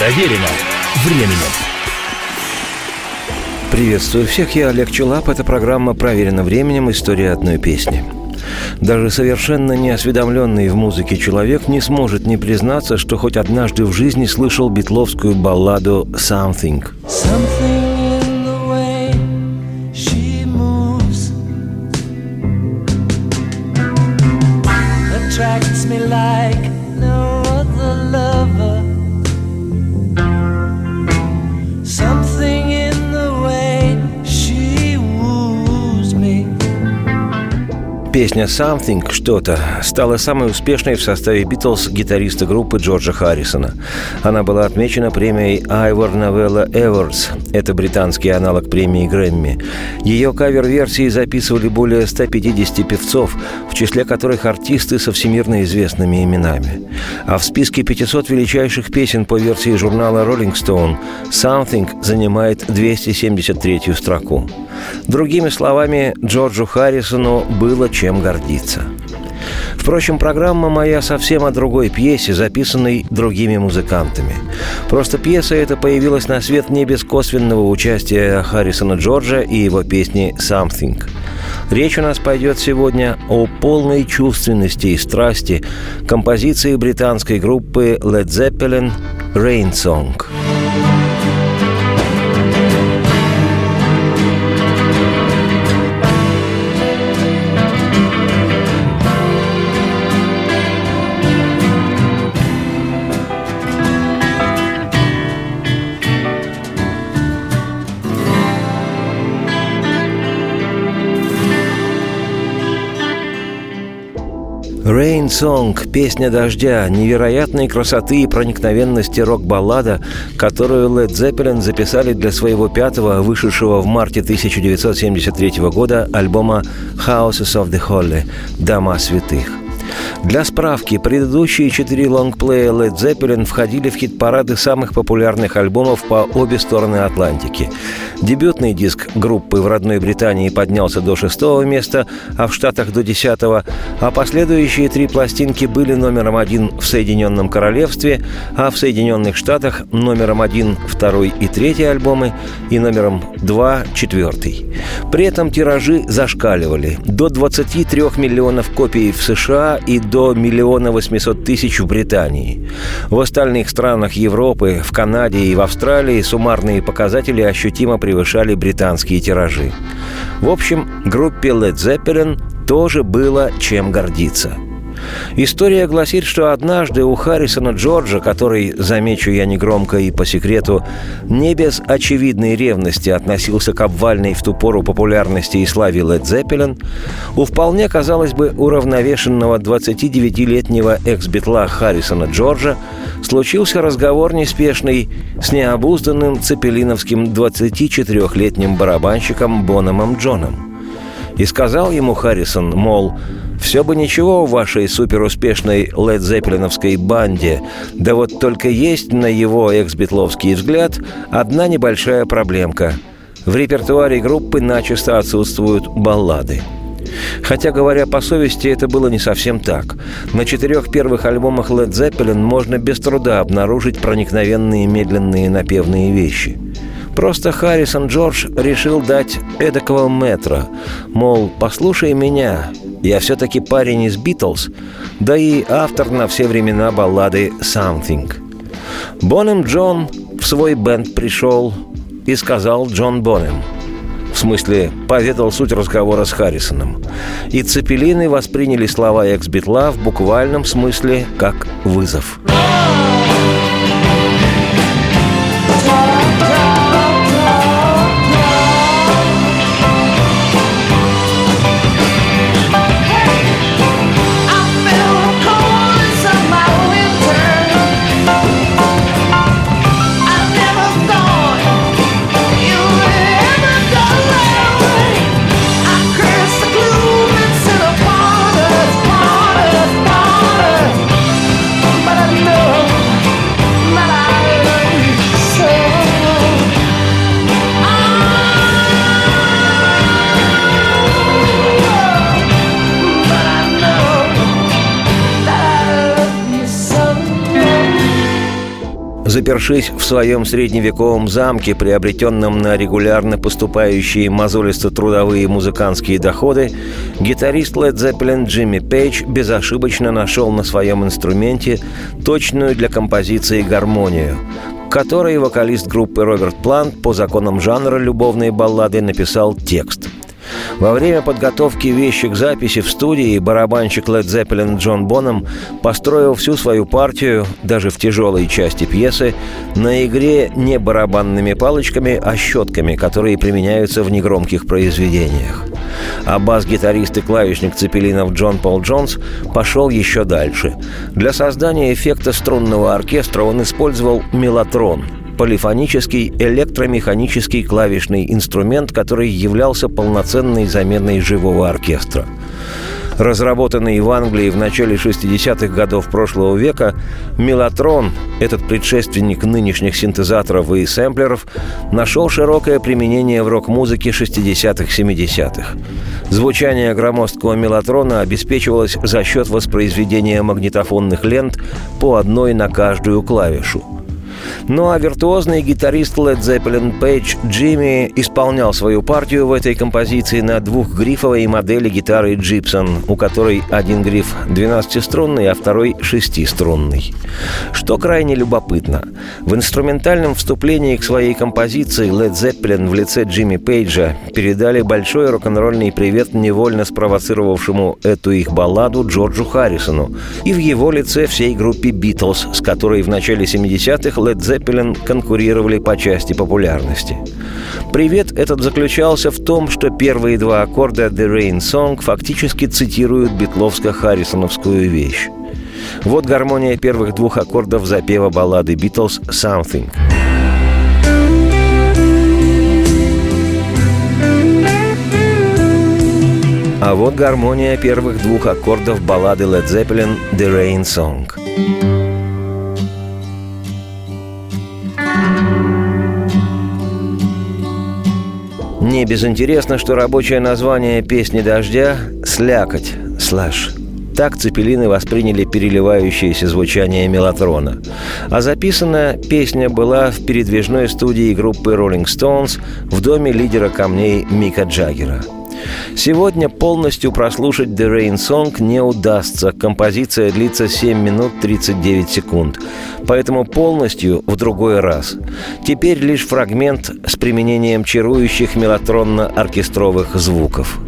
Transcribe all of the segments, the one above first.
Проверено временем. Приветствую всех, я Олег Челап. Это программа «Проверено временем. История одной песни». Даже совершенно неосведомленный в музыке человек не сможет не признаться, что хоть однажды в жизни слышал битловскую балладу «Something». Something Песня «Something» — «Что-то» стала самой успешной в составе «Битлз» гитариста группы Джорджа Харрисона. Она была отмечена премией Ivor Novella Awards. Это британский аналог премии Грэмми. Ее кавер-версии записывали более 150 певцов, в числе которых артисты со всемирно известными именами. А в списке 500 величайших песен по версии журнала Rolling Stone «Something» занимает 273-ю строку. Другими словами, Джорджу Харрисону было чем гордиться. Впрочем, программа моя совсем о другой пьесе, записанной другими музыкантами. Просто пьеса эта появилась на свет не без косвенного участия Харрисона Джорджа и его песни «Something». Речь у нас пойдет сегодня о полной чувственности и страсти композиции британской группы Led Zeppelin «Rain Song». Rain Song – песня дождя, невероятной красоты и проникновенности рок-баллада, которую Led Zeppelin записали для своего пятого, вышедшего в марте 1973 года альбома «Houses of the Holy» – «Дома святых». Для справки, предыдущие четыре лонгплея Led Zeppelin входили в хит-парады самых популярных альбомов по обе стороны Атлантики. Дебютный диск группы в родной Британии поднялся до шестого места, а в Штатах до десятого, а последующие три пластинки были номером один в Соединенном Королевстве, а в Соединенных Штатах номером один второй и третий альбомы и номером два четвертый. При этом тиражи зашкаливали до 23 миллионов копий в США и до миллиона восьмисот тысяч в Британии. В остальных странах Европы, в Канаде и в Австралии суммарные показатели ощутимо превышали британские тиражи. В общем, группе Led Zeppelin тоже было чем гордиться – История гласит, что однажды у Харрисона Джорджа, который, замечу я негромко и по секрету, не без очевидной ревности относился к обвальной в ту пору популярности и славе Лед Зеппелин, у вполне, казалось бы, уравновешенного 29-летнего экс-битла Харрисона Джорджа случился разговор неспешный с необузданным цепелиновским 24-летним барабанщиком Бономом Джоном. И сказал ему Харрисон, мол, все бы ничего в вашей суперуспешной Лед Зеппелиновской банде, да вот только есть на его экс-битловский взгляд одна небольшая проблемка. В репертуаре группы начисто отсутствуют баллады. Хотя, говоря по совести, это было не совсем так. На четырех первых альбомах Led Zeppelin можно без труда обнаружить проникновенные медленные напевные вещи – Просто Харрисон Джордж решил дать эдакого метра. Мол, послушай меня, я все-таки парень из Битлз, да и автор на все времена баллады «Something». Бонем Джон в свой бенд пришел и сказал Джон Бонем. В смысле, поведал суть разговора с Харрисоном. И цепелины восприняли слова экс-битла в буквальном смысле как вызов. Запершись в своем средневековом замке, приобретенном на регулярно поступающие мозолисто-трудовые музыкантские доходы, гитарист Led Zeppelin Джимми Пейдж безошибочно нашел на своем инструменте точную для композиции гармонию, которой вокалист группы Роберт Плант по законам жанра любовной баллады написал текст – во время подготовки вещи к записи в студии барабанщик Led Zeppelin Джон Боном построил всю свою партию, даже в тяжелой части пьесы, на игре не барабанными палочками, а щетками, которые применяются в негромких произведениях. А бас-гитарист и клавишник цепелинов Джон Пол Джонс пошел еще дальше. Для создания эффекта струнного оркестра он использовал мелатрон – полифонический электромеханический клавишный инструмент, который являлся полноценной заменой живого оркестра. Разработанный в Англии в начале 60-х годов прошлого века, мелатрон, этот предшественник нынешних синтезаторов и сэмплеров, нашел широкое применение в рок-музыке 60-х-70-х. Звучание громоздкого мелатрона обеспечивалось за счет воспроизведения магнитофонных лент по одной на каждую клавишу – ну а виртуозный гитарист Led Zeppelin Пейдж Джимми исполнял свою партию в этой композиции на двухгрифовой модели гитары Gibson, у которой один гриф 12-струнный, а второй 6-струнный. Что крайне любопытно. В инструментальном вступлении к своей композиции Led Zeppelin в лице Джимми Пейджа передали большой рок-н-ролльный привет невольно спровоцировавшему эту их балладу Джорджу Харрисону и в его лице всей группе Битлз, с которой в начале 70-х Led Zeppelin конкурировали по части популярности. Привет этот заключался в том, что первые два аккорда «The Rain Song» фактически цитируют битловско-харрисоновскую вещь. Вот гармония первых двух аккордов запева баллады «Beatles» «Something». А вот гармония первых двух аккордов баллады Led Zeppelin «The Rain Song». Не безинтересно, что рабочее название песни «Дождя» — «Слякоть», «Слэш». Так цепелины восприняли переливающееся звучание мелатрона. А записана песня была в передвижной студии группы Rolling Stones в доме лидера камней Мика Джаггера – Сегодня полностью прослушать The Rain Song не удастся. Композиция длится 7 минут 39 секунд. Поэтому полностью в другой раз. Теперь лишь фрагмент с применением чарующих мелатронно-оркестровых звуков.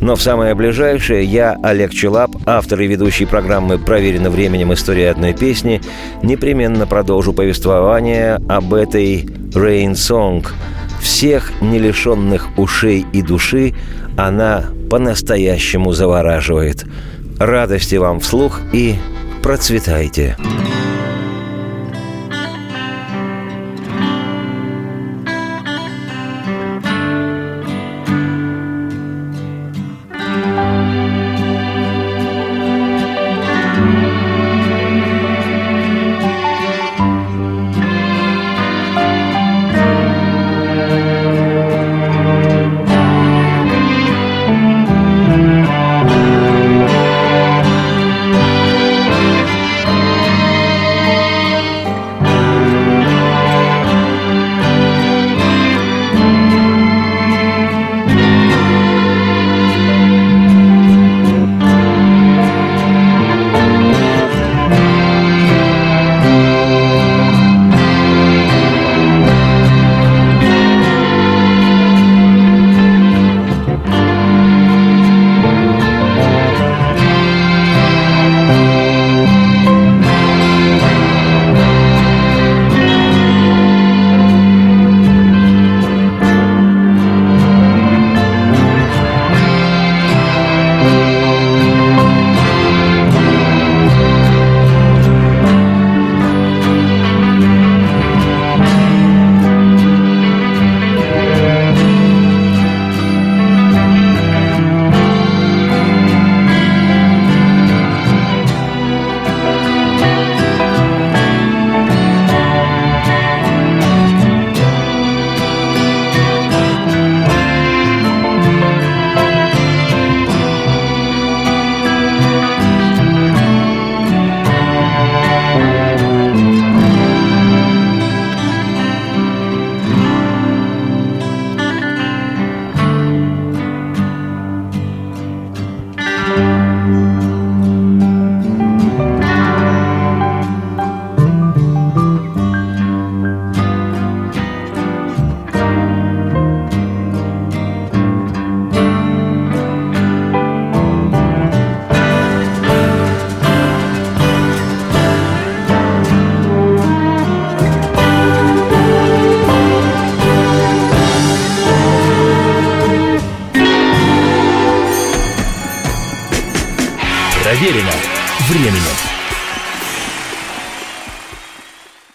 Но в самое ближайшее я, Олег Челап, автор и ведущий программы «Проверено временем. История одной песни», непременно продолжу повествование об этой «Rain Song», всех не лишенных ушей и души она по-настоящему завораживает. Радости вам вслух и процветайте! Процветайте!